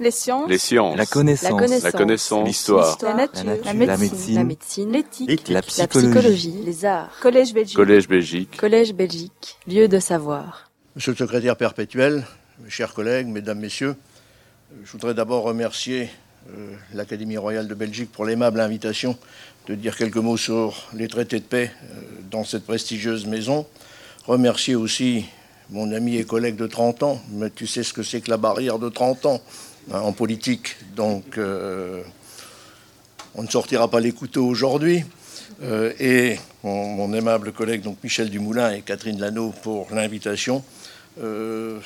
Les sciences. Les sciences. La connaissance. La connaissance. La. L'histoire. La nature. La nature. La médecine. La médecine. La médecine. L'éthique. La La psychologie. Les arts. Collège Belgique. Collège Belgique. Collège Belgique. Lieu de savoir. Monsieur le secrétaire perpétuel, mes chers collègues, mesdames, messieurs, je voudrais d'abord remercier euh, l'Académie royale de Belgique pour l'aimable invitation de dire quelques mots sur les traités de paix euh, dans cette prestigieuse maison. Remercier aussi mon ami et collègue de 30 ans, mais tu sais ce que c'est que la barrière de 30 ans en politique, donc euh, on ne sortira pas les couteaux aujourd'hui. Euh, et mon, mon aimable collègue donc Michel Dumoulin et Catherine Lano pour l'invitation euh,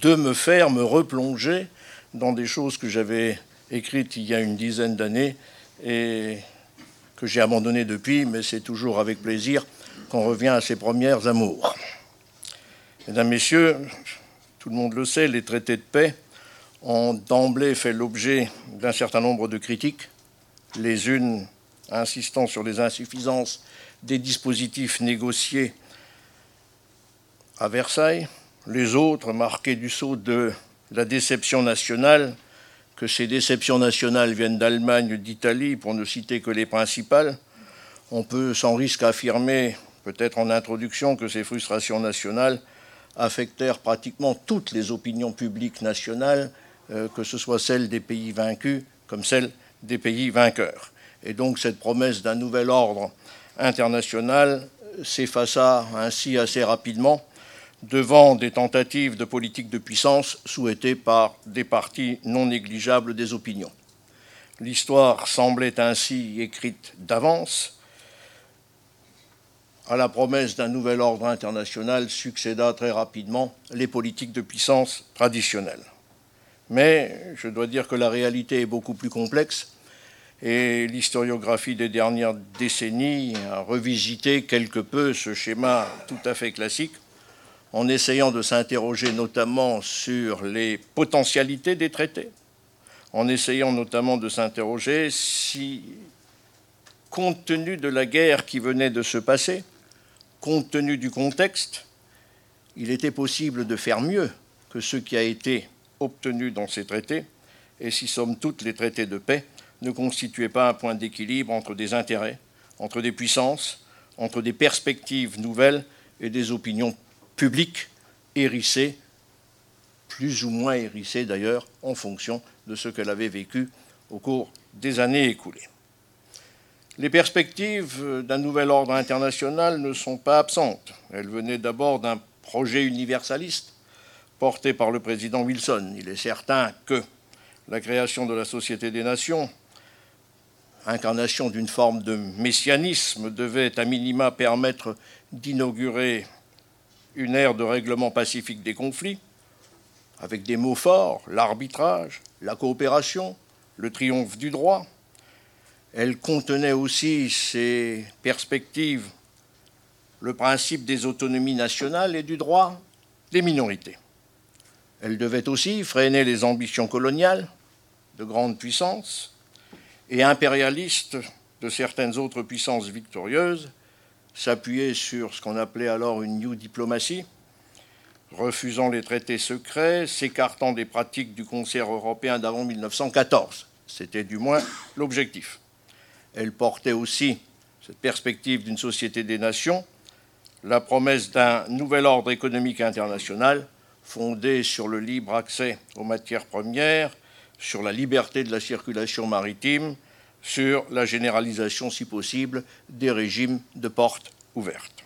de me faire me replonger dans des choses que j'avais écrites il y a une dizaine d'années et que j'ai abandonnées depuis, mais c'est toujours avec plaisir qu'on revient à ses premières amours. Mesdames, Messieurs, tout le monde le sait, les traités de paix ont d'emblée fait l'objet d'un certain nombre de critiques, les unes insistant sur les insuffisances des dispositifs négociés à Versailles, les autres marqués du sceau de la déception nationale, que ces déceptions nationales viennent d'Allemagne, d'Italie, pour ne citer que les principales. On peut sans risque affirmer, peut-être en introduction, que ces frustrations nationales affectèrent pratiquement toutes les opinions publiques nationales, que ce soit celles des pays vaincus comme celles des pays vainqueurs. Et donc cette promesse d'un nouvel ordre international s'effaça ainsi assez rapidement devant des tentatives de politique de puissance souhaitées par des partis non négligeables des opinions. L'histoire semblait ainsi écrite d'avance. À la promesse d'un nouvel ordre international succéda très rapidement les politiques de puissance traditionnelles. Mais je dois dire que la réalité est beaucoup plus complexe et l'historiographie des dernières décennies a revisité quelque peu ce schéma tout à fait classique en essayant de s'interroger notamment sur les potentialités des traités, en essayant notamment de s'interroger si, compte tenu de la guerre qui venait de se passer, compte tenu du contexte, il était possible de faire mieux que ce qui a été obtenu dans ces traités, et si somme toute les traités de paix ne constituaient pas un point d'équilibre entre des intérêts, entre des puissances, entre des perspectives nouvelles et des opinions publiques hérissées, plus ou moins hérissées d'ailleurs, en fonction de ce qu'elle avait vécu au cours des années écoulées. Les perspectives d'un nouvel ordre international ne sont pas absentes. Elles venaient d'abord d'un projet universaliste porté par le président Wilson. Il est certain que la création de la Société des Nations, incarnation d'une forme de messianisme, devait à minima permettre d'inaugurer une ère de règlement pacifique des conflits, avec des mots forts, l'arbitrage, la coopération, le triomphe du droit. Elle contenait aussi ces perspectives, le principe des autonomies nationales et du droit des minorités. Elle devait aussi freiner les ambitions coloniales de grandes puissances et impérialistes de certaines autres puissances victorieuses, s'appuyer sur ce qu'on appelait alors une new diplomatie, refusant les traités secrets, s'écartant des pratiques du concert européen d'avant 1914. C'était du moins l'objectif. Elle portait aussi cette perspective d'une société des nations, la promesse d'un nouvel ordre économique international fondé sur le libre accès aux matières premières, sur la liberté de la circulation maritime, sur la généralisation, si possible, des régimes de portes ouvertes.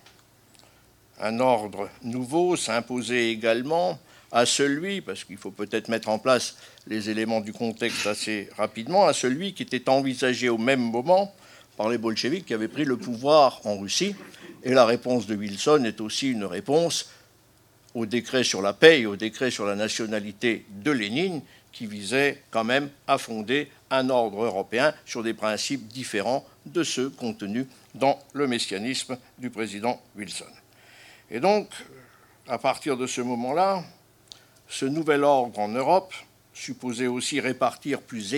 Un ordre nouveau s'imposait également à celui, parce qu'il faut peut-être mettre en place les éléments du contexte assez rapidement, à celui qui était envisagé au même moment par les bolcheviks qui avaient pris le pouvoir en Russie. Et la réponse de Wilson est aussi une réponse au décret sur la paix et au décret sur la nationalité de Lénine, qui visait quand même à fonder un ordre européen sur des principes différents de ceux contenus dans le messianisme du président Wilson. Et donc, à partir de ce moment-là, ce nouvel ordre en Europe supposait aussi répartir plus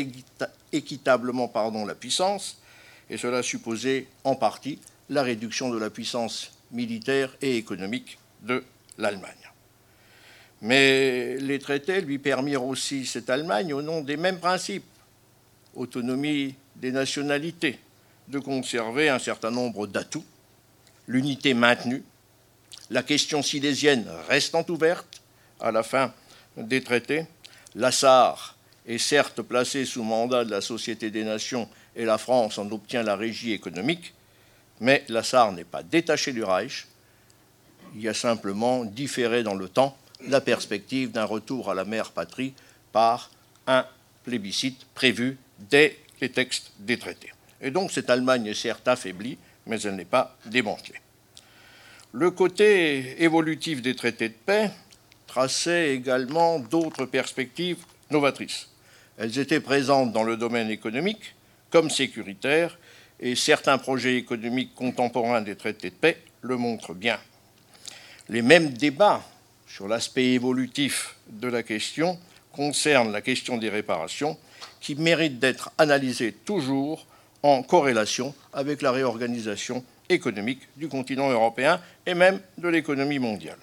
équitablement pardon, la puissance, et cela supposait en partie la réduction de la puissance militaire et économique de l'Allemagne. Mais les traités lui permirent aussi, cette Allemagne, au nom des mêmes principes, autonomie des nationalités, de conserver un certain nombre d'atouts, l'unité maintenue, la question silésienne restant ouverte. À la fin des traités, l'Assar est certes placé sous mandat de la Société des Nations et la France en obtient la régie économique, mais l'Assar n'est pas détaché du Reich, il y a simplement différé dans le temps la perspective d'un retour à la mère patrie par un plébiscite prévu dès les textes des traités. Et donc cette Allemagne est certes affaiblie, mais elle n'est pas démantelée. Le côté évolutif des traités de paix traçait également d'autres perspectives novatrices. Elles étaient présentes dans le domaine économique comme sécuritaire, et certains projets économiques contemporains des traités de paix le montrent bien. Les mêmes débats sur l'aspect évolutif de la question concernent la question des réparations, qui mérite d'être analysée toujours en corrélation avec la réorganisation économique du continent européen et même de l'économie mondiale.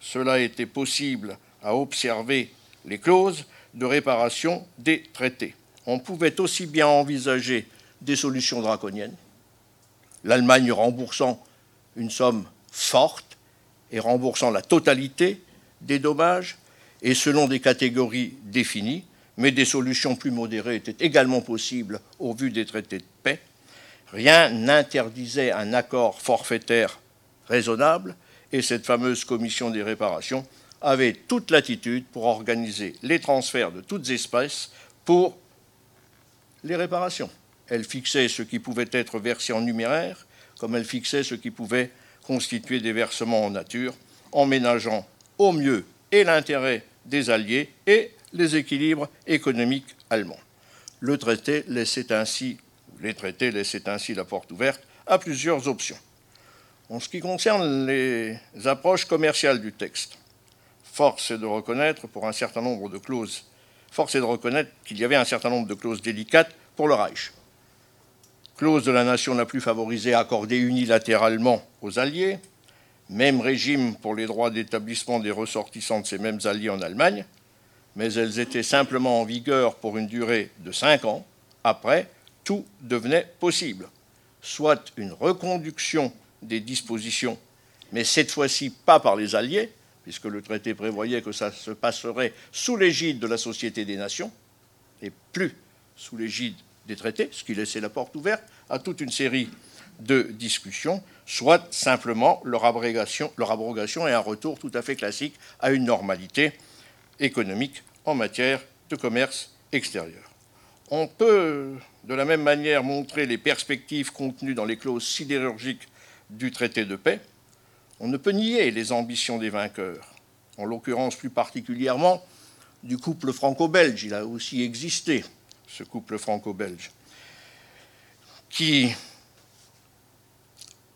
Cela était possible à observer les clauses de réparation des traités. On pouvait aussi bien envisager des solutions draconiennes, l'Allemagne remboursant une somme forte et remboursant la totalité des dommages, et selon des catégories définies, mais des solutions plus modérées étaient également possibles au vu des traités de paix. Rien n'interdisait un accord forfaitaire raisonnable, et cette fameuse commission des réparations avait toute latitude pour organiser les transferts de toutes espèces pour les réparations. Elle fixait ce qui pouvait être versé en numéraire, comme elle fixait ce qui pouvait constituer des versements en nature, en ménageant au mieux et l'intérêt des Alliés et les équilibres économiques allemands. Le traité laissait ainsi, les traités laissaient ainsi la porte ouverte à plusieurs options. En ce qui concerne les approches commerciales du texte, force est de reconnaître pour un certain nombre de clauses, force est de reconnaître qu'il y avait un certain nombre de clauses délicates pour le Reich. Clause de la nation la plus favorisée accordée unilatéralement aux Alliés, même régime pour les droits d'établissement des ressortissants de ces mêmes alliés en Allemagne, mais elles étaient simplement en vigueur pour une durée de cinq ans. Après, tout devenait possible, soit une reconduction des dispositions, mais cette fois-ci pas par les alliés, puisque le traité prévoyait que ça se passerait sous l'égide de la Société des Nations, et plus sous l'égide des traités, ce qui laissait la porte ouverte à toute une série de discussion, soit simplement leur abrogation, leur abrogation et un retour tout à fait classique à une normalité économique en matière de commerce extérieur. On peut de la même manière montrer les perspectives contenues dans les clauses sidérurgiques du traité de paix. On ne peut nier les ambitions des vainqueurs, en l'occurrence plus particulièrement du couple franco-belge. Il a aussi existé, ce couple franco-belge, qui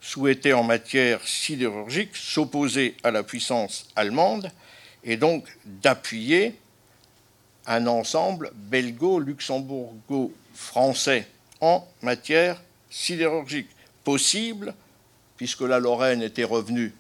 souhaitait en matière sidérurgique s'opposer à la puissance allemande et donc d'appuyer un ensemble belgo-luxembourgo-français en matière sidérurgique possible puisque la Lorraine était revenue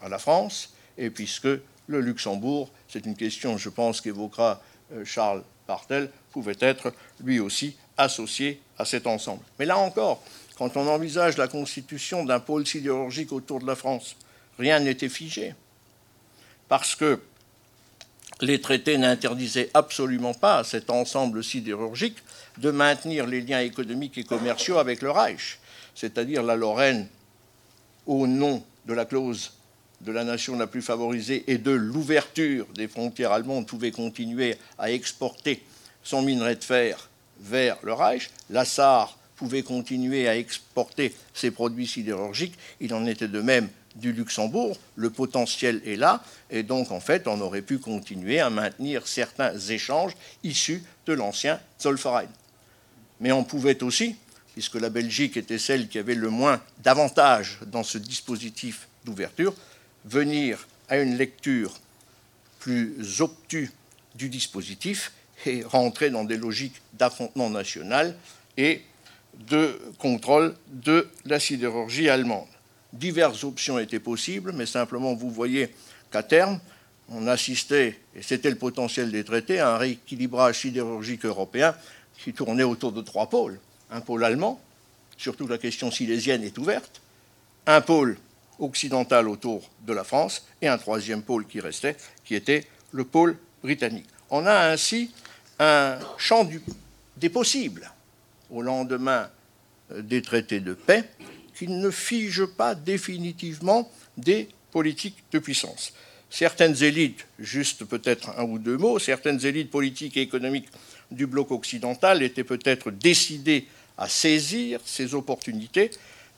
à la France et puisque le Luxembourg, c'est une question, je pense, qu'évoquera euh, Charles Partel, pouvait être lui aussi associé à cet ensemble. Mais là encore, quand on envisage la constitution d'un pôle sidérurgique autour de la France, rien n'était figé. Parce que les traités n'interdisaient absolument pas à cet ensemble sidérurgique de maintenir les liens économiques et commerciaux avec le Reich, c'est-à-dire la Lorraine, au nom de la clause de la nation la plus favorisée et de l'ouverture des frontières allemandes, pouvait continuer à exporter son minerai de fer vers le Reich. La Sarre pouvait continuer à exporter ses produits sidérurgiques. Il en était de même du Luxembourg. Le potentiel est là. Et donc, en fait, on aurait pu continuer à maintenir certains échanges issus de l'ancien Zollverein. Mais on pouvait aussi, puisque la Belgique était celle qui avait le moins d'avantages dans ce dispositif d'ouverture, venir à une lecture plus obtue du dispositif et rentrer dans des logiques d'affrontement national et de contrôle de la sidérurgie allemande. Diverses options étaient possibles, mais simplement vous voyez qu'à terme, on assistait, et c'était le potentiel des traités, à un rééquilibrage sidérurgique européen qui tournait autour de trois pôles. Un pôle allemand, surtout la question silésienne est ouverte, un pôle occidental autour de la France et un troisième pôle qui restait, qui était le pôle britannique. On a ainsi un champ des possibles au lendemain euh, des traités de paix qui ne fige pas définitivement des politiques de puissance. Certaines élites, juste peut-être un ou deux mots, certaines élites politiques et économiques du bloc occidental étaient peut-être décidées à saisir ces opportunités,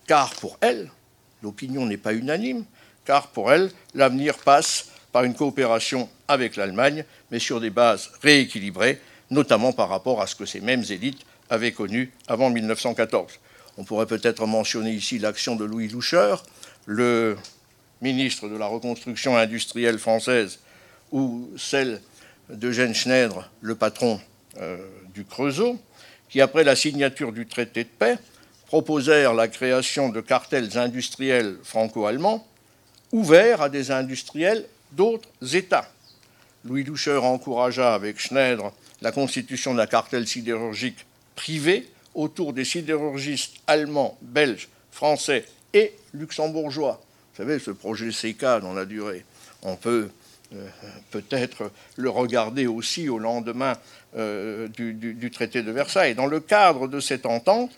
car pour elles, l'opinion n'est pas unanime, car pour elles, l'avenir passe par une coopération avec l'Allemagne, mais sur des bases rééquilibrées, notamment par rapport à ce que ces mêmes élites avaient connu avant 1914. On pourrait peut-être mentionner ici l'action de Louis Loucheur, le ministre de la reconstruction industrielle française, ou celle d'Eugène Schneider, le patron euh, du Creusot, qui, après la signature du traité de paix, proposèrent la création de cartels industriels franco-allemands ouverts à des industriels d'autres États. Louis Loucheur encouragea avec Schneider la constitution d'un cartel sidérurgique privé autour des sidérurgistes allemands, belges, français et luxembourgeois. Vous savez, ce projet CK dans la durée, on peut euh, peut-être le regarder aussi au lendemain euh, du, du, traité de Versailles. Dans le cadre de cette entente,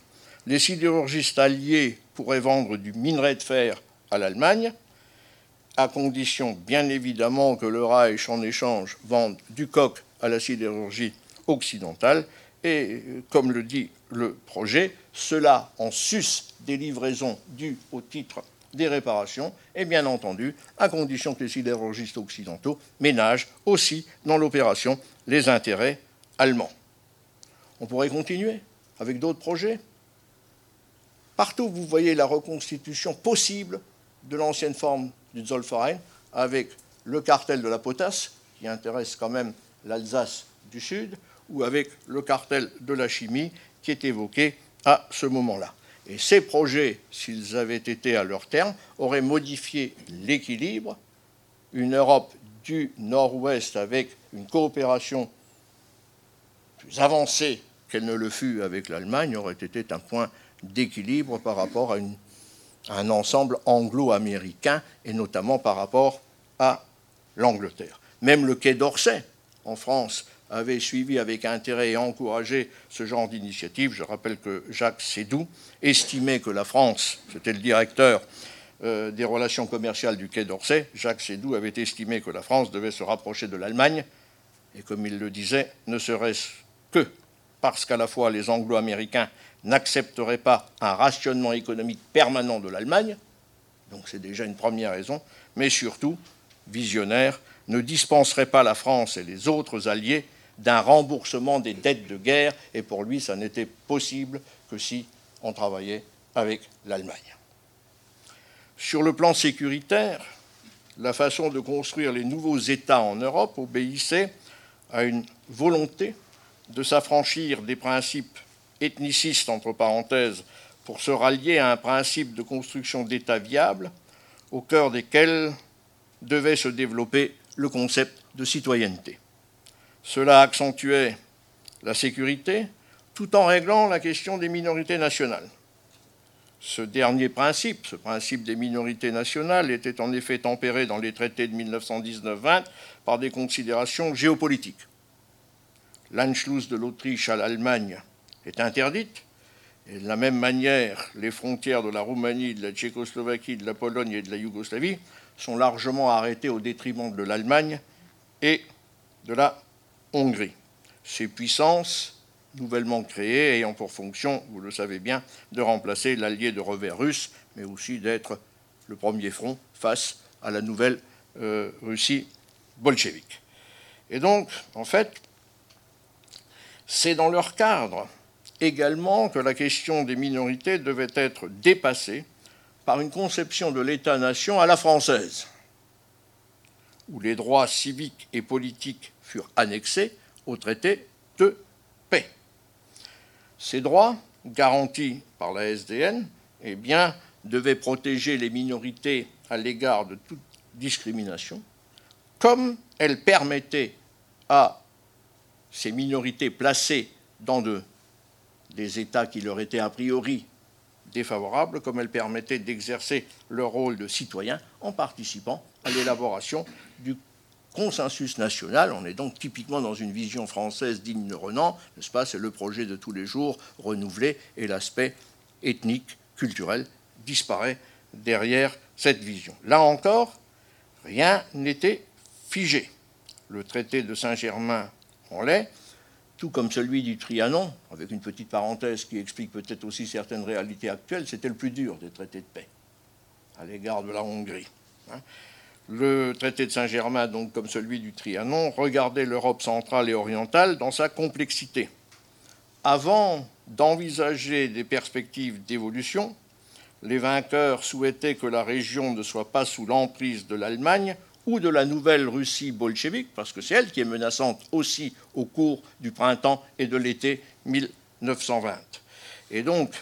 les sidérurgistes alliés pourraient vendre du minerai de fer à l'Allemagne, à condition bien évidemment que le Reich en échange vende du coq à la sidérurgie occidentale, et comme le dit le projet, cela en sus des livraisons dues au titre des réparations, et bien entendu, à condition que les sidérurgistes occidentaux ménagent aussi dans l'opération les intérêts allemands. On pourrait continuer avec d'autres projets? Partout, vous voyez la reconstitution possible de l'ancienne forme du Zollverein avec le cartel de la potasse, qui intéresse quand même l'Alsace du Sud, ou avec le cartel de la chimie, qui est évoqué à ce moment-là. Et ces projets, s'ils avaient été à leur terme, auraient modifié l'équilibre. Une Europe du Nord-Ouest avec une coopération plus avancée qu'elle ne le fut avec l'Allemagne aurait été un point d'équilibre par rapport à, un ensemble anglo-américain et notamment par rapport à l'Angleterre. Même le Quai d'Orsay en France avait suivi avec intérêt et encouragé ce genre d'initiative. Je rappelle que Jacques Sédou estimait que la France, c'était le directeur euh, des relations commerciales du Quai d'Orsay, Jacques Sédou avait estimé que la France devait se rapprocher de l'Allemagne, et comme il le disait, ne serait-ce que parce qu'à la fois les Anglo-Américains n'accepteraient pas un rationnement économique permanent de l'Allemagne, donc c'est déjà une première raison, mais surtout, visionnaire, ne dispenserait pas la France et les autres alliés d'un remboursement des dettes de guerre, et pour lui, ça n'était possible que si on travaillait avec l'Allemagne. Sur le plan sécuritaire, la façon de construire les nouveaux États en Europe obéissait à une volonté de s'affranchir des principes ethnicistes, entre parenthèses, pour se rallier à un principe de construction d'États viables, au cœur desquels devait se développer le concept de citoyenneté. Cela accentuait la sécurité tout en réglant la question des minorités nationales. Ce dernier principe, ce principe des minorités nationales, était en effet tempéré dans les traités de 1919-20 par des considérations géopolitiques. L'Anschluss de l'Autriche à l'Allemagne est interdite, et de la même manière, les frontières de la Roumanie, de la Tchécoslovaquie, de la Pologne et de la Yougoslavie sont largement arrêtées au détriment de l'Allemagne et de la Hongrie. Ces puissances nouvellement créées ayant pour fonction, vous le savez bien, de remplacer l'allié de revers russe, mais aussi d'être le premier front face à la nouvelle euh, Russie bolchevique. Et donc, en fait, c'est dans leur cadre également que la question des minorités devait être dépassée par une conception de l'État-nation à la française, où les droits civiques et politiques furent annexés au traité de paix. Ces droits, garantis par la SDN, eh devaient protéger les minorités à l'égard de toute discrimination, comme elle permettait à ces minorités placées dans des États qui leur étaient a priori défavorables, comme elle permettait d'exercer leur rôle de citoyen en participant à l'élaboration du consensus national. On est donc typiquement dans une vision française digne de Renan, n'est-ce pas? C'est le projet de tous les jours renouvelé et l'aspect ethnique, culturel disparaît derrière cette vision. Là encore, rien n'était figé. Le traité de Saint-Germain en l'est, tout comme celui du Trianon, avec une petite parenthèse qui explique peut-être aussi certaines réalités actuelles, c'était le plus dur des traités de paix à l'égard de la Hongrie. Hein. Le traité de Saint-Germain, donc comme celui du Trianon, regardait l'Europe centrale et orientale dans sa complexité. Avant d'envisager des perspectives d'évolution, les vainqueurs souhaitaient que la région ne soit pas sous l'emprise de l'Allemagne ou de la nouvelle Russie bolchevique, parce que c'est elle qui est menaçante aussi au cours du printemps et de l'été 1920. Et donc,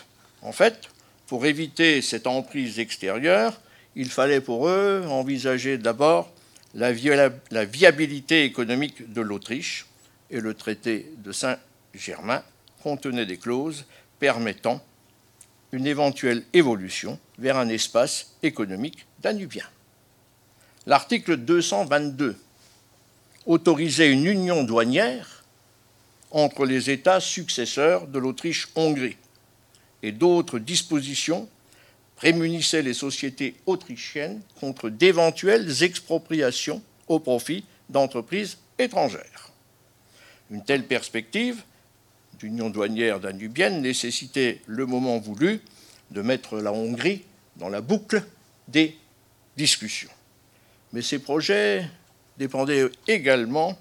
en fait, pour éviter cette emprise extérieure, il fallait pour eux envisager d'abord la, viabilité économique de l'Autriche, et le traité de Saint-Germain contenait des clauses permettant une éventuelle évolution vers un espace économique danubien. L'article 222 autorisait une union douanière entre les États successeurs de l'Autriche-Hongrie et d'autres dispositions prémunissait les sociétés autrichiennes contre d'éventuelles expropriations au profit d'entreprises étrangères. Une telle perspective d'union douanière danubienne nécessitait le moment voulu de mettre la Hongrie dans la boucle des discussions. Mais ces projets dépendaient également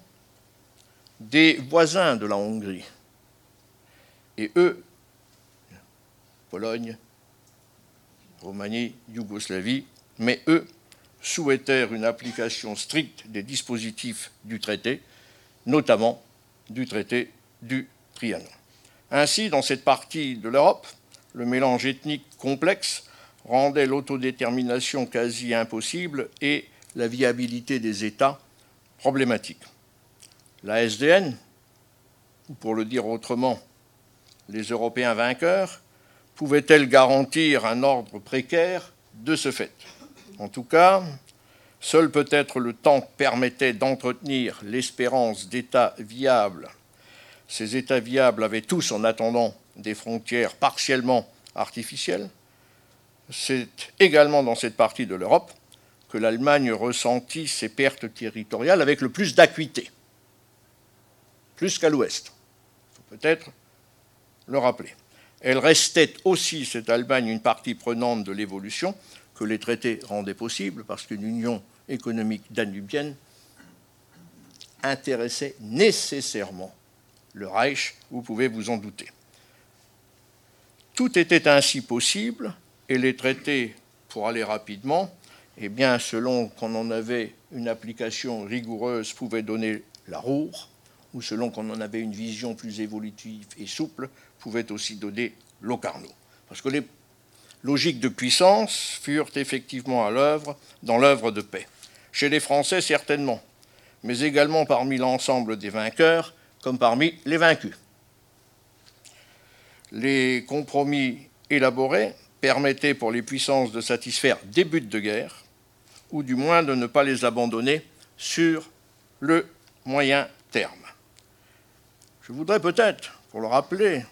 des voisins de la Hongrie. Et eux, Pologne, Roumanie, Yougoslavie, mais eux souhaitèrent une application stricte des dispositifs du traité, notamment du traité du Trianon. Ainsi, dans cette partie de l'Europe, le mélange ethnique complexe rendait l'autodétermination quasi impossible et la viabilité des États problématique. La SDN, ou pour le dire autrement, les Européens vainqueurs, pouvait-elle garantir un ordre précaire de ce fait? En tout cas, seul peut-être le temps permettait d'entretenir l'espérance d'États viables. Ces États viables avaient tous, en attendant, des frontières partiellement artificielles. C'est également dans cette partie de l'Europe que l'Allemagne ressentit ses pertes territoriales avec le plus d'acuité, plus qu'à l'ouest. Il faut peut-être le rappeler. Elle restait aussi, cette Allemagne, une partie prenante de l'évolution que les traités rendaient possible, parce qu'une union économique danubienne intéressait nécessairement le Reich, vous pouvez vous en douter. Tout était ainsi possible, et les traités, pour aller rapidement, eh bien, selon qu'on en avait une application rigoureuse, pouvaient donner la roue, ou selon qu'on en avait une vision plus évolutive et souple, pouvait aussi donner Locarno. Parce que les logiques de puissance furent effectivement à l'œuvre dans l'œuvre de paix. Chez les Français, certainement, mais également parmi l'ensemble des vainqueurs, comme parmi les vaincus. Les compromis élaborés permettaient pour les puissances de satisfaire des buts de guerre, ou du moins de ne pas les abandonner sur le moyen terme. Je voudrais peut-être, pour le rappeler,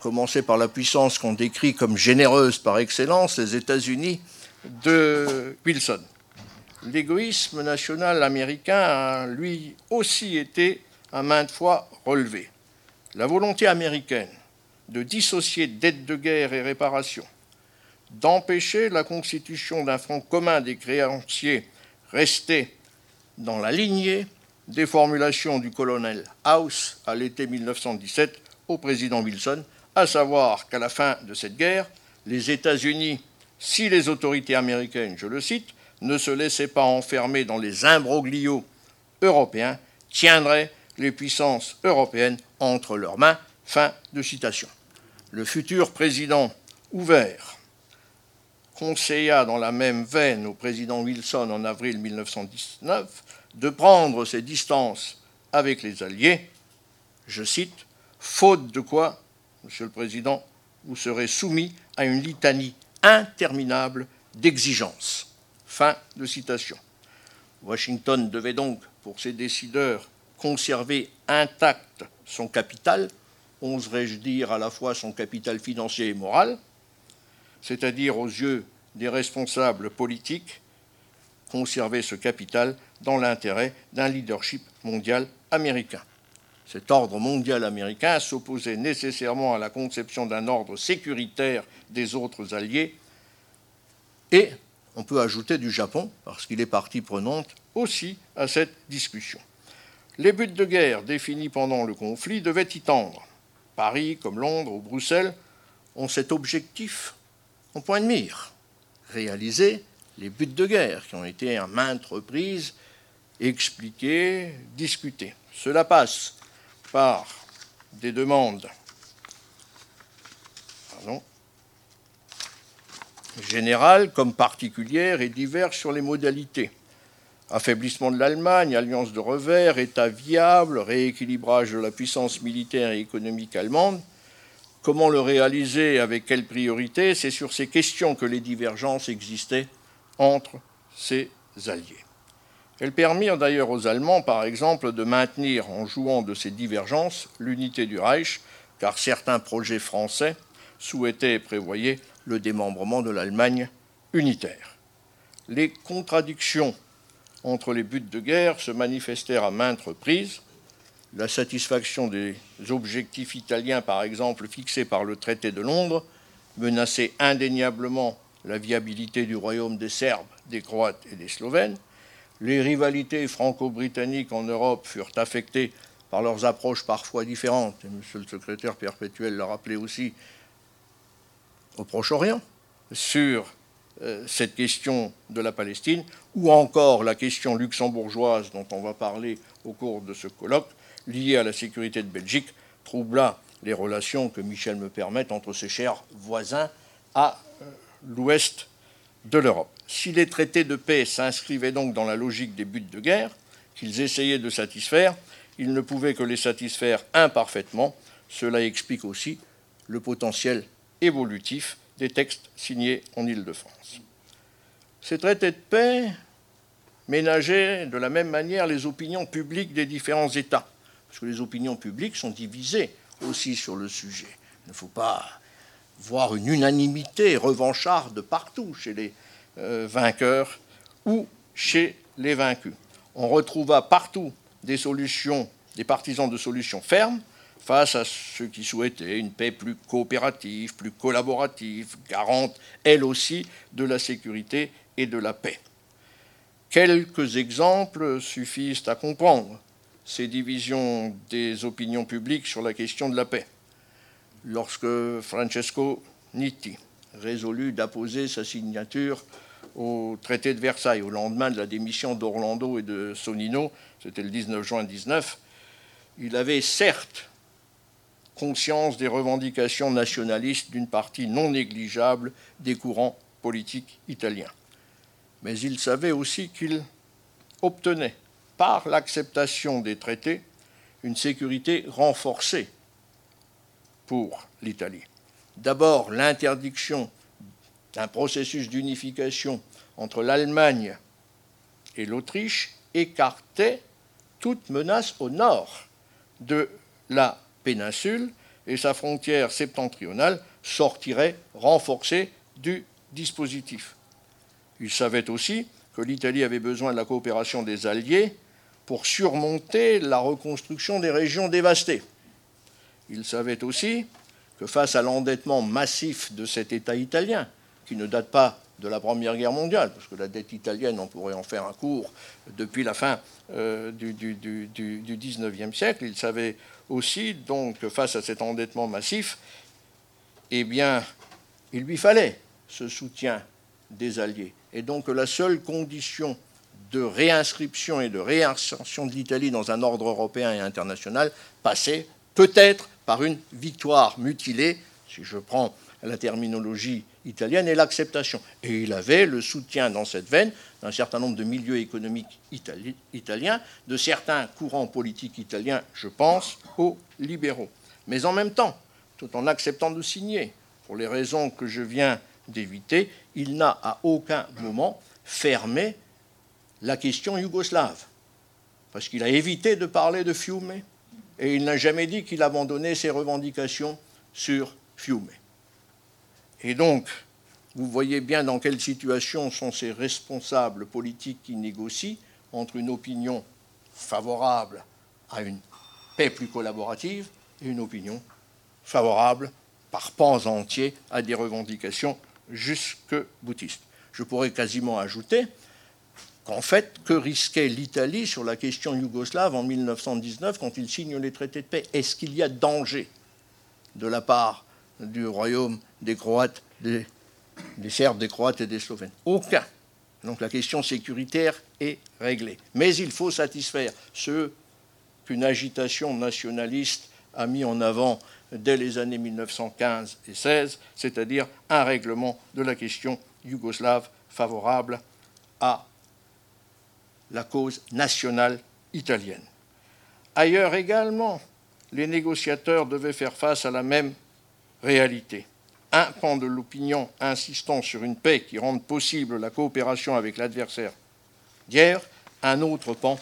commencer par la puissance qu'on décrit comme généreuse par excellence, les États-Unis de Wilson. L'égoïsme national américain a lui aussi été à maintes fois relevé. La volonté américaine de dissocier dette de guerre et réparation, d'empêcher la constitution d'un front commun des créanciers restait dans la lignée des formulations du colonel House à l'été 1917 au président Wilson, à savoir qu'à la fin de cette guerre, les États-Unis, si les autorités américaines, je le cite, ne se laissaient pas enfermer dans les imbroglios européens, tiendraient les puissances européennes entre leurs mains. Fin de citation. Le futur président ouvert conseilla dans la même veine au président Wilson en avril 1919 de prendre ses distances avec les Alliés, je cite, faute de quoi, Monsieur le Président, vous serez soumis à une litanie interminable d'exigences. Fin de citation. Washington devait donc, pour ses décideurs, conserver intact son capital, oserais-je dire à la fois son capital financier et moral, c'est-à-dire aux yeux des responsables politiques, conserver ce capital dans l'intérêt d'un leadership mondial américain. Cet ordre mondial américain s'opposait nécessairement à la conception d'un ordre sécuritaire des autres alliés et on peut ajouter du Japon, parce qu'il est partie prenante aussi à cette discussion. Les buts de guerre définis pendant le conflit devaient y tendre. Paris, comme Londres ou Bruxelles, ont cet objectif en point de mire réaliser les buts de guerre qui ont été à maintes reprises expliqués, discutés. Cela passe par des demandes générales comme particulières et diverses sur les modalités affaiblissement de l'Allemagne, alliance de revers, État viable, rééquilibrage de la puissance militaire et économique allemande. Comment le réaliser, avec quelle priorité C'est sur ces questions que les divergences existaient entre ces alliés. Elles permirent d'ailleurs aux Allemands, par exemple, de maintenir, en jouant de ces divergences, l'unité du Reich, car certains projets français souhaitaient et prévoyaient le démembrement de l'Allemagne unitaire. Les contradictions entre les buts de guerre se manifestèrent à maintes reprises. La satisfaction des objectifs italiens, par exemple, fixés par le traité de Londres, menaçait indéniablement la viabilité du royaume des Serbes, des Croates et des Slovènes. Les rivalités franco-britanniques en Europe furent affectées par leurs approches parfois différentes, et Monsieur le secrétaire perpétuel l'a rappelé aussi, au Proche-Orient, sur euh, cette question de la Palestine, ou encore la question luxembourgeoise dont on va parler au cours de ce colloque, liée à la sécurité de Belgique, troubla les relations que Michel me permette entre ses chers voisins à l'ouest de l'Europe. Si les traités de paix s'inscrivaient donc dans la logique des buts de guerre qu'ils essayaient de satisfaire, ils ne pouvaient que les satisfaire imparfaitement. Cela explique aussi le potentiel évolutif des textes signés en Île-de-France. Ces traités de paix ménageaient de la même manière les opinions publiques des différents États, parce que les opinions publiques sont divisées aussi sur le sujet. Il ne faut pas voir une unanimité revancharde partout chez les euh, vainqueurs ou chez les vaincus. On retrouva partout des solutions, des partisans de solutions fermes, face à ceux qui souhaitaient une paix plus coopérative, plus collaborative, garante, elle aussi, de la sécurité et de la paix. Quelques exemples suffisent à comprendre ces divisions des opinions publiques sur la question de la paix. Lorsque Francesco Nitti résolut d'apposer sa signature au traité de Versailles au lendemain de la démission d'Orlando et de Sonino, c'était le 19 juin 19, il avait certes conscience des revendications nationalistes d'une partie non négligeable des courants politiques italiens. Mais il savait aussi qu'il obtenait, par l'acceptation des traités, une sécurité renforcée pour l'Italie. D'abord, l'interdiction d'un processus d'unification entre l'Allemagne et l'Autriche écartait toute menace au nord de la péninsule et sa frontière septentrionale sortirait renforcée du dispositif. Il savait aussi que l'Italie avait besoin de la coopération des Alliés pour surmonter la reconstruction des régions dévastées. Il savait aussi que face à l'endettement massif de cet État italien, qui ne date pas de la Première Guerre mondiale, parce que la dette italienne, on pourrait en faire un cours depuis la fin euh, du, XIXe siècle, il savait aussi, donc, face à cet endettement massif, eh bien, il lui fallait ce soutien des Alliés. Et donc, la seule condition de réinscription et de réinsertion de l'Italie dans un ordre européen et international passait peut-être par une victoire mutilée, si je prends la terminologie italienne et l'acceptation. Et il avait le soutien dans cette veine d'un certain nombre de milieux économiques italiens, de certains courants politiques italiens, je pense aux libéraux. Mais en même temps, tout en acceptant de signer, pour les raisons que je viens d'éviter, il n'a à aucun moment fermé la question yougoslave, parce qu'il a évité de parler de Fiume, et il n'a jamais dit qu'il abandonnait ses revendications sur Fiume. Et donc, vous voyez bien dans quelle situation sont ces responsables politiques qui négocient entre une opinion favorable à une paix plus collaborative et une opinion favorable par pans entiers à des revendications jusque bouddhistes. Je pourrais quasiment ajouter qu'en fait, que risquait l'Italie sur la question yougoslave en 1919 quand il signe les traités de paix? Est-ce qu'il y a danger de la part du royaume des Croates, des, Serbes, des Croates et des Slovènes? Aucun. Donc la question sécuritaire est réglée. Mais il faut satisfaire ce qu'une agitation nationaliste a mis en avant dès les années 1915 et 16, c'est-à-dire un règlement de la question yougoslave favorable à la cause nationale italienne. Ailleurs également, les négociateurs devaient faire face à la même réalité. Un pan de l'opinion insistant sur une paix qui rende possible la coopération avec l'adversaire d'hier, un autre pan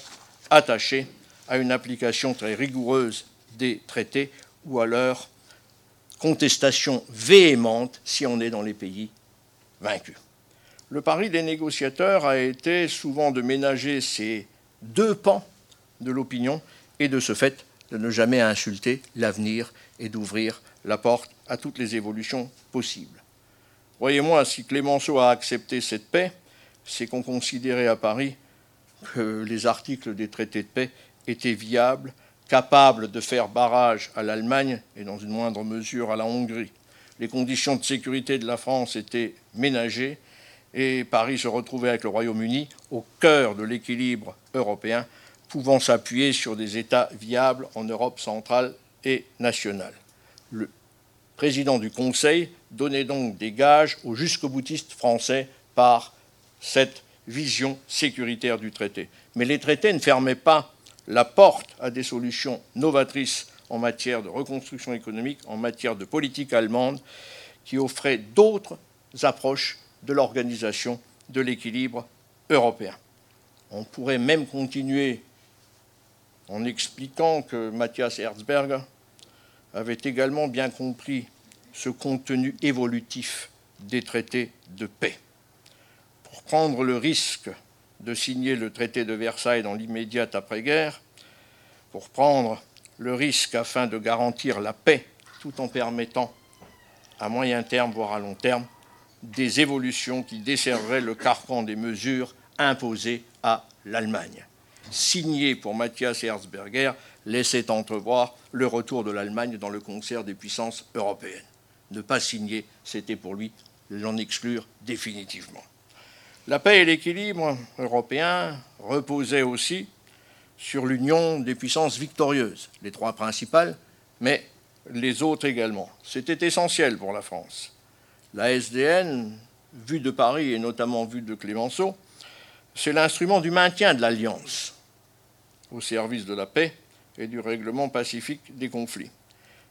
attaché à une application très rigoureuse des traités ou à leur contestation véhémente si on est dans les pays vaincus. Le pari des négociateurs a été souvent de ménager ces deux pans de l'opinion et de ce fait de ne jamais insulter l'avenir et d'ouvrir la porte à toutes les évolutions possibles. Voyez-moi, si Clémenceau a accepté cette paix, c'est qu'on considérait à Paris que les articles des traités de paix étaient viables, capables de faire barrage à l'Allemagne et dans une moindre mesure à la Hongrie. Les conditions de sécurité de la France étaient ménagées et Paris se retrouvait avec le Royaume-Uni au cœur de l'équilibre européen, pouvant s'appuyer sur des États viables en Europe centrale et nationale. Le président du Conseil donnait donc des gages aux jusqu'au-boutistes français par cette vision sécuritaire du traité. Mais les traités ne fermaient pas la porte à des solutions novatrices en matière de reconstruction économique, en matière de politique allemande, qui offraient d'autres approches de l'organisation de l'équilibre européen. On pourrait même continuer en expliquant que Matthias Herzberg avait également bien compris ce contenu évolutif des traités de paix. Pour prendre le risque de signer le traité de Versailles dans l'immédiate après-guerre, pour prendre le risque afin de garantir la paix tout en permettant à moyen terme, voire à long terme, des évolutions qui desserreraient le carcan des mesures imposées à l'Allemagne. Signé pour Matthias Herzberger laissait entrevoir le retour de l'Allemagne dans le concert des puissances européennes. Ne pas signer, c'était pour lui l'en exclure définitivement. La paix et l'équilibre européen reposaient aussi sur l'union des puissances victorieuses, les trois principales, mais les autres également. C'était essentiel pour la France. La SDN, vue de Paris et notamment vue de Clémenceau, c'est l'instrument du maintien de l'alliance au service de la paix et du règlement pacifique des conflits.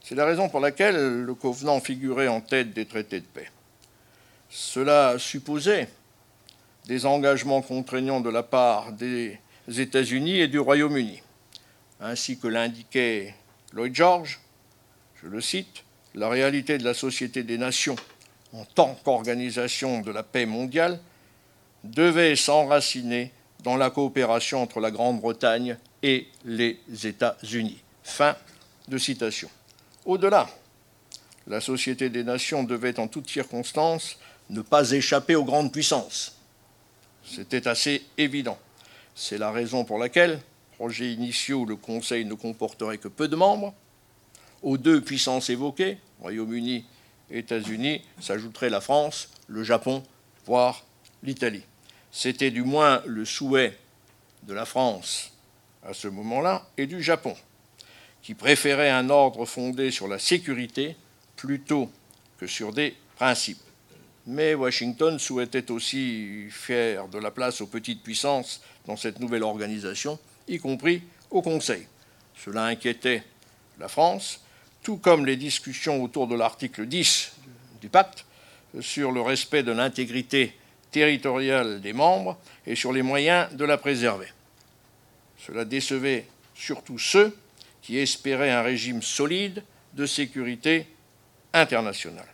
C'est la raison pour laquelle le Covenant figurait en tête des traités de paix. Cela supposait des engagements contraignants de la part des États-Unis et du Royaume-Uni, ainsi que l'indiquait Lloyd George, je le cite, la réalité de la Société des Nations en tant qu'organisation de la paix mondiale, devait s'enraciner dans la coopération entre la Grande-Bretagne et les États-Unis. Fin de citation. Au-delà, la Société des Nations devait en toutes circonstances ne pas échapper aux grandes puissances. C'était assez évident. C'est la raison pour laquelle, projet initiaux, le Conseil ne comporterait que peu de membres. Aux deux puissances évoquées, Royaume-Uni États-Unis s'ajouterait la France, le Japon, voire l'Italie. C'était du moins le souhait de la France à ce moment-là et du Japon, qui préférait un ordre fondé sur la sécurité plutôt que sur des principes. mais Washington souhaitait aussi faire de la place aux petites puissances dans cette nouvelle organisation, y compris au Conseil. Cela inquiétait la France, tout comme les discussions autour de l'article 10 du pacte sur le respect de l'intégrité territoriale des membres et sur les moyens de la préserver. Cela décevait surtout ceux qui espéraient un régime solide de sécurité internationale.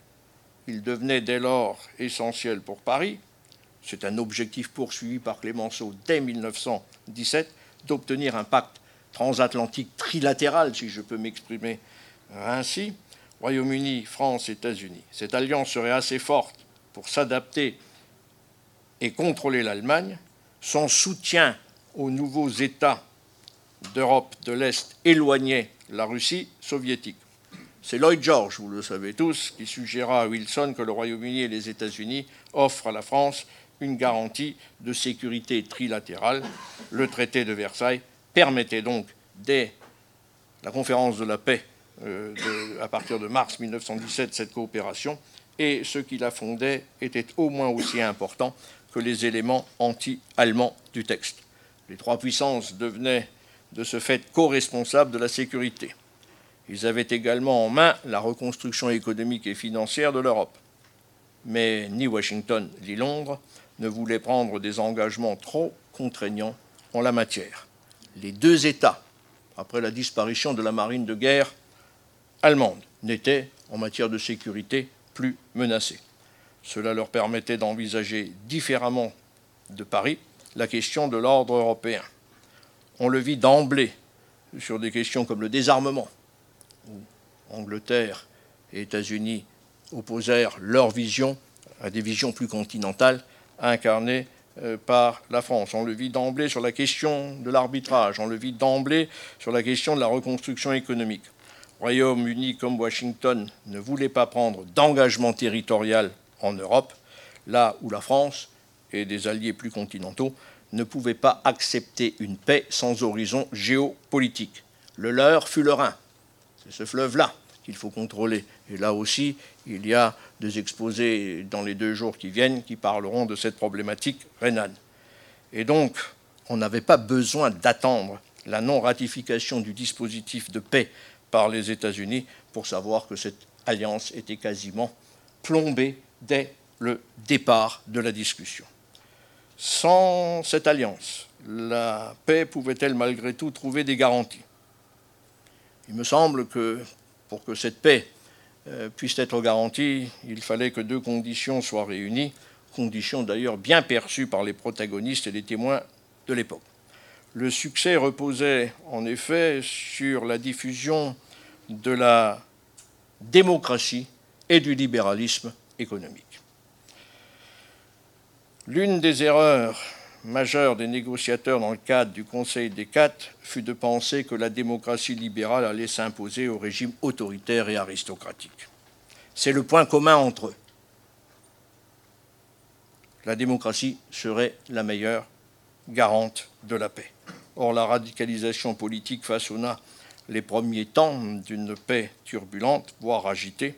Il devenait dès lors essentiel pour Paris, c'est un objectif poursuivi par Clémenceau dès 1917, d'obtenir un pacte transatlantique trilatéral, si je peux m'exprimer ainsi, Royaume-Uni, France, États-Unis. Cette alliance serait assez forte pour s'adapter et contrôler l'Allemagne. Son soutien aux nouveaux États d'Europe de l'Est éloignait la Russie soviétique. C'est Lloyd George, vous le savez tous, qui suggéra à Wilson que le Royaume-Uni et les États-Unis offrent à la France une garantie de sécurité trilatérale. Le traité de Versailles permettait donc, dès la conférence de la paix euh, à partir de mars 1917, cette coopération, et ce qui la fondait était au moins aussi important que les éléments anti-allemands du texte. Les trois puissances devenaient de ce fait co-responsables de la sécurité. Ils avaient également en main la reconstruction économique et financière de l'Europe. Mais ni Washington ni Londres ne voulaient prendre des engagements trop contraignants en la matière. Les deux États, après la disparition de la marine de guerre allemande, n'étaient, en matière de sécurité, plus menacés. Cela leur permettait d'envisager différemment de Paris la question de l'ordre européen. On le vit d'emblée sur des questions comme le désarmement, où Angleterre et États-Unis opposèrent leur vision à des visions plus continentales incarnées euh, par la France. On le vit d'emblée sur la question de l'arbitrage, on le vit d'emblée sur la question de la reconstruction économique. Royaume-Uni comme Washington ne voulaient pas prendre d'engagement territorial en Europe, là où la France et des alliés plus continentaux ne pouvaient pas accepter une paix sans horizon géopolitique. Le leur fut le Rhin. C'est ce fleuve-là qu'il faut contrôler. Et là aussi, il y a des exposés dans les deux jours qui viennent qui parleront de cette problématique rhénane. Et donc, on n'avait pas besoin d'attendre la non-ratification du dispositif de paix par les États-Unis pour savoir que cette alliance était quasiment plombée dès le départ de la discussion. Sans cette alliance, la paix pouvait-elle malgré tout trouver des garanties? Il me semble que pour que cette paix euh, puisse être garantie, il fallait que deux conditions soient réunies, conditions d'ailleurs bien perçues par les protagonistes et les témoins de l'époque. Le succès reposait en effet sur la diffusion de la démocratie et du libéralisme économique. L'une des erreurs majeures des négociateurs dans le cadre du Conseil des quatre fut de penser que la démocratie libérale allait s'imposer au régime autoritaire et aristocratique. C'est le point commun entre eux. La démocratie serait la meilleure garante de la paix. Or, la radicalisation politique façonna les premiers temps d'une paix turbulente, voire agitée.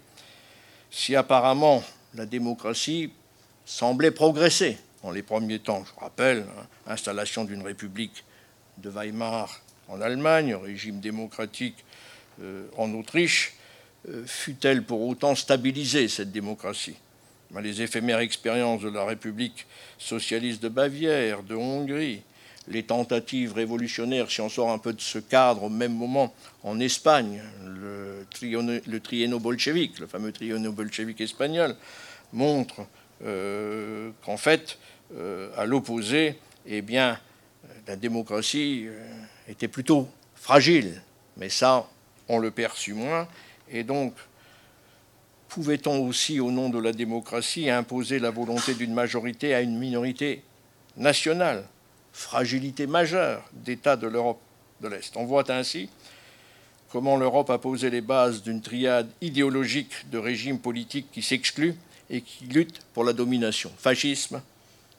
Si apparemment la démocratie semblait progresser en les premiers temps. Je rappelle, hein, installation d'une république de Weimar en Allemagne, régime démocratique euh, en Autriche, euh, fut-elle pour autant stabilisée, cette démocratie? Les éphémères expériences de la République socialiste de Bavière, de Hongrie, les tentatives révolutionnaires, si on sort un peu de ce cadre au même moment, en Espagne, le, trienno bolchevique, le fameux trienno bolchevique espagnol, montrent euh, qu'en fait, euh, à l'opposé, eh bien, la démocratie euh, était plutôt fragile. Mais ça, on le perçut moins. Et donc, pouvait-on aussi, au nom de la démocratie, imposer la volonté d'une majorité à une minorité nationale? Fragilité majeure d'États de l'Europe de l'Est. On voit ainsi comment l'Europe a posé les bases d'une triade idéologique de régimes politiques qui s'excluent et qui luttent pour la domination. Fascisme,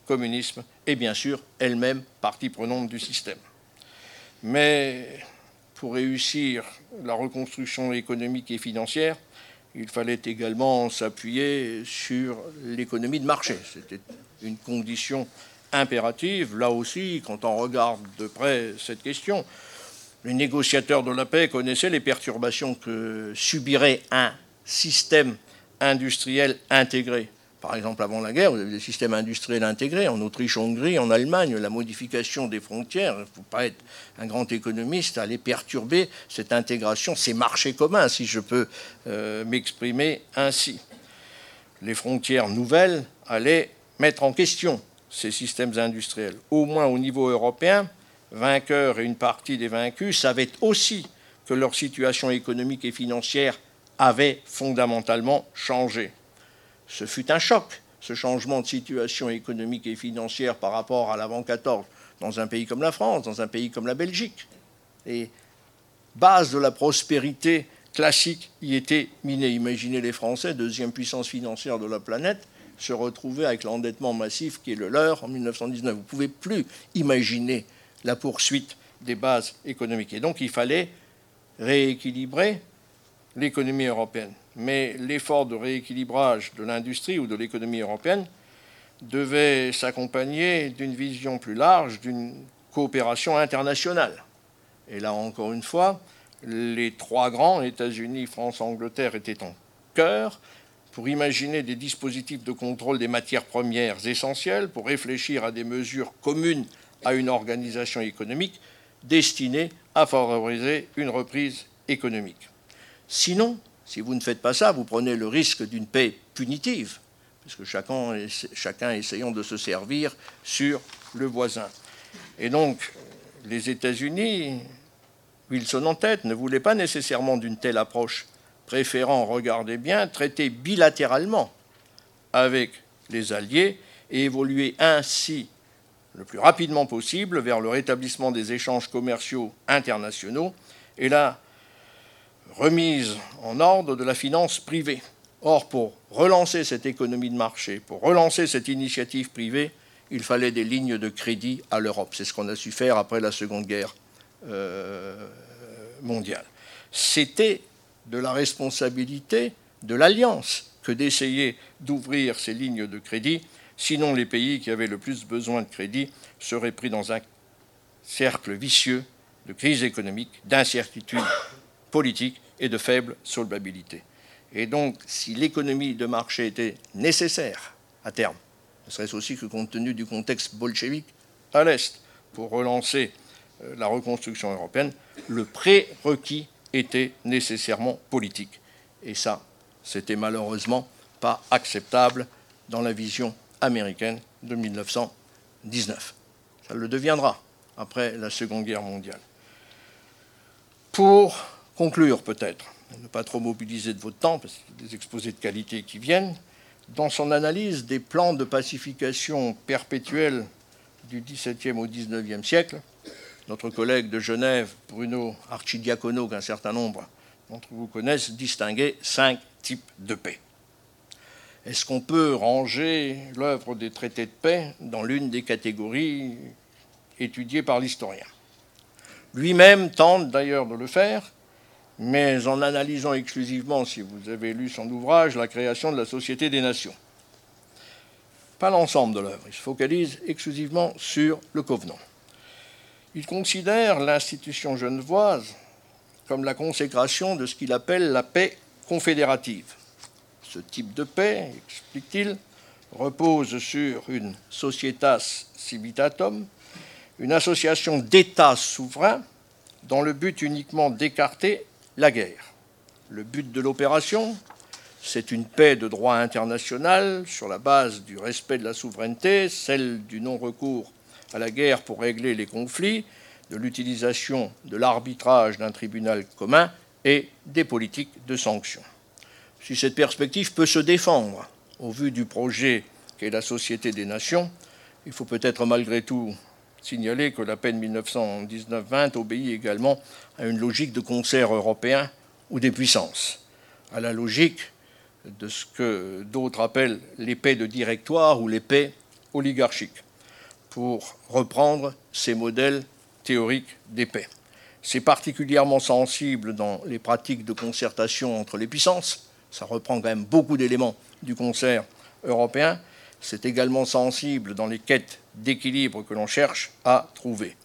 communisme et bien sûr elle-même partie prenante du système. Mais pour réussir la reconstruction économique et financière, il fallait également s'appuyer sur l'économie de marché. C'était une condition impérative. Là aussi, quand on regarde de près cette question, les négociateurs de la paix connaissaient les perturbations que subirait un système industriel intégré. Par exemple, avant la guerre, vous avez des systèmes industriels intégrés en Autriche, Hongrie, en Allemagne. La modification des frontières, il ne faut pas être un grand économiste, allait perturber cette intégration, ces marchés communs, si je peux euh, m'exprimer ainsi. Les frontières nouvelles allaient mettre en question ces systèmes industriels. Au moins au niveau européen, vainqueurs et une partie des vaincus savaient aussi que leur situation économique et financière avait fondamentalement changé. Ce fut un choc, ce changement de situation économique et financière par rapport à l'avant 14 dans un pays comme la France, dans un pays comme la Belgique. Et base de la prospérité classique y était minée. Imaginez les Français, deuxième puissance financière de la planète, se retrouver avec l'endettement massif qui est le leur en 1919. Vous ne pouvez plus imaginer la poursuite des bases économiques. Et donc il fallait rééquilibrer l'économie européenne. Mais l'effort de rééquilibrage de l'industrie ou de l'économie européenne devait s'accompagner d'une vision plus large, d'une coopération internationale. Et là encore une fois, les trois grands, États-Unis, France, Angleterre, étaient en cœur pour imaginer des dispositifs de contrôle des matières premières essentielles, pour réfléchir à des mesures communes à une organisation économique destinée à favoriser une reprise économique. Sinon, si vous ne faites pas ça, vous prenez le risque d'une paix punitive, parce que chacun, essayant de se servir sur le voisin. Et donc, les États-Unis, Wilson en tête, ne voulaient pas nécessairement d'une telle approche préférant, regardez bien, traiter bilatéralement avec les Alliés et évoluer ainsi le plus rapidement possible vers le rétablissement des échanges commerciaux internationaux et la remise en ordre de la finance privée. Or, pour relancer cette économie de marché, pour relancer cette initiative privée, il fallait des lignes de crédit à l'Europe. C'est ce qu'on a su faire après la Seconde Guerre euh, mondiale. C'était de la responsabilité de l'Alliance que d'essayer d'ouvrir ces lignes de crédit, sinon les pays qui avaient le plus besoin de crédit seraient pris dans un cercle vicieux de crise économique, d'incertitude politique et de faible solvabilité. Et donc, si l'économie de marché était nécessaire à terme, ne serait-ce aussi que compte tenu du contexte bolchevique à l'Est, pour relancer euh, la reconstruction européenne, le prérequis était nécessairement politique. Et ça, c'était malheureusement pas acceptable dans la vision américaine de 1919. Ça le deviendra après la Seconde Guerre mondiale. Pour conclure peut-être, ne pas trop mobiliser de votre temps, parce qu'il y a des exposés de qualité qui viennent, dans son analyse des plans de pacification perpétuelle du XVIIe au XIXe siècle, notre collègue de Genève, Bruno Archidiacono, qu'un certain nombre d'entre vous connaissent, distinguait cinq types de paix. Est-ce qu'on peut ranger l'œuvre des traités de paix dans l'une des catégories étudiées par l'historien? Lui-même tente d'ailleurs de le faire, mais en analysant exclusivement, si vous avez lu son ouvrage, la création de la Société des Nations. Pas l'ensemble de l'œuvre, il se focalise exclusivement sur le Covenant. Il considère l'institution genevoise comme la consécration de ce qu'il appelle la paix confédérative. Ce type de paix, explique-t-il, repose sur une societas civitatum, une association d'États souverains dans le but uniquement d'écarter la guerre. Le but de l'opération, c'est une paix de droit international sur la base du respect de la souveraineté, celle du non-recours à la guerre pour régler les conflits, de l'utilisation de l'arbitrage d'un tribunal commun et des politiques de sanctions. Si cette perspective peut se défendre au vu du projet qu'est la Société des Nations, il faut peut-être malgré tout signaler que la paix de 1919-20 obéit également à une logique de concert européen ou des puissances, à la logique de ce que d'autres appellent paix de directoire ou les paix oligarchiques pour reprendre ces modèles théoriques des C'est particulièrement sensible dans les pratiques de concertation entre les puissances, ça reprend quand même beaucoup d'éléments du concert européen, c'est également sensible dans les quêtes d'équilibre que l'on cherche à trouver.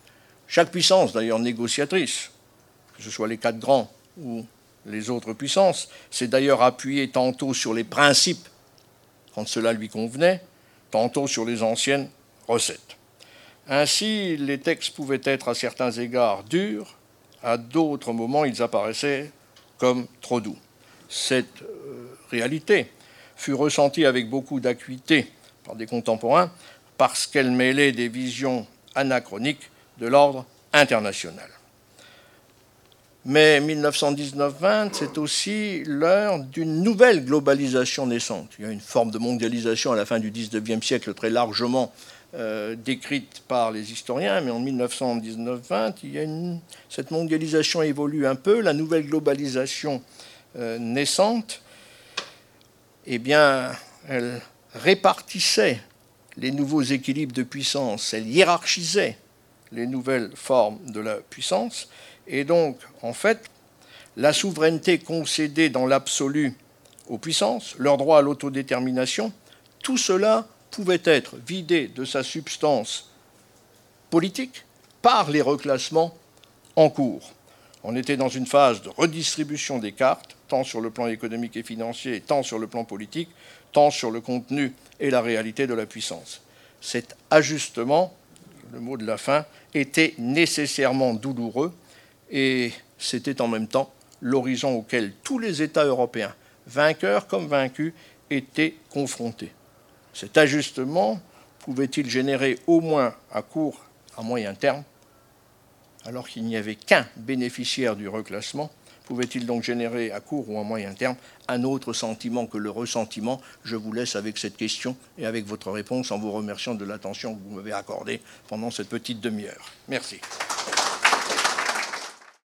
Chaque puissance, d'ailleurs négociatrice, que ce soit les quatre grands ou les autres puissances, s'est d'ailleurs appuyée tantôt sur les principes, quand cela lui convenait, tantôt sur les anciennes recettes. Ainsi, les textes pouvaient être à certains égards durs, à d'autres moments ils apparaissaient comme trop doux. Cette euh, réalité fut ressentie avec beaucoup d'acuité par des contemporains parce qu'elle mêlait des visions anachroniques de l'ordre international. Mais 1919-20, c'est aussi l'heure d'une nouvelle globalisation naissante. Il y a une forme de mondialisation à la fin du 19e siècle très largement euh, décrite par les historiens, mais en 1919-20, cette mondialisation évolue un peu, la nouvelle globalisation euh, naissante, eh bien, elle répartissait les nouveaux équilibres de puissance, elle hiérarchisait les nouvelles formes de la puissance, et donc, en fait, la souveraineté concédée dans l'absolu aux puissances, leur droit à l'autodétermination, tout cela pouvait être vidé de sa substance politique par les reclassements en cours. On était dans une phase de redistribution des cartes, tant sur le plan économique et financier, tant sur le plan politique, tant sur le contenu et la réalité de la puissance. Cet ajustement, le mot de la fin, était nécessairement douloureux et c'était en même temps l'horizon auquel tous les États européens, vainqueurs comme vaincus, étaient confrontés. Cet ajustement pouvait-il générer au moins à court, à moyen terme, alors qu'il n'y avait qu'un bénéficiaire du reclassement, pouvait-il donc générer à court ou à moyen terme un autre sentiment que le ressentiment? Je vous laisse avec cette question et avec votre réponse en vous remerciant de l'attention que vous m'avez accordée pendant cette petite demi-heure. Merci.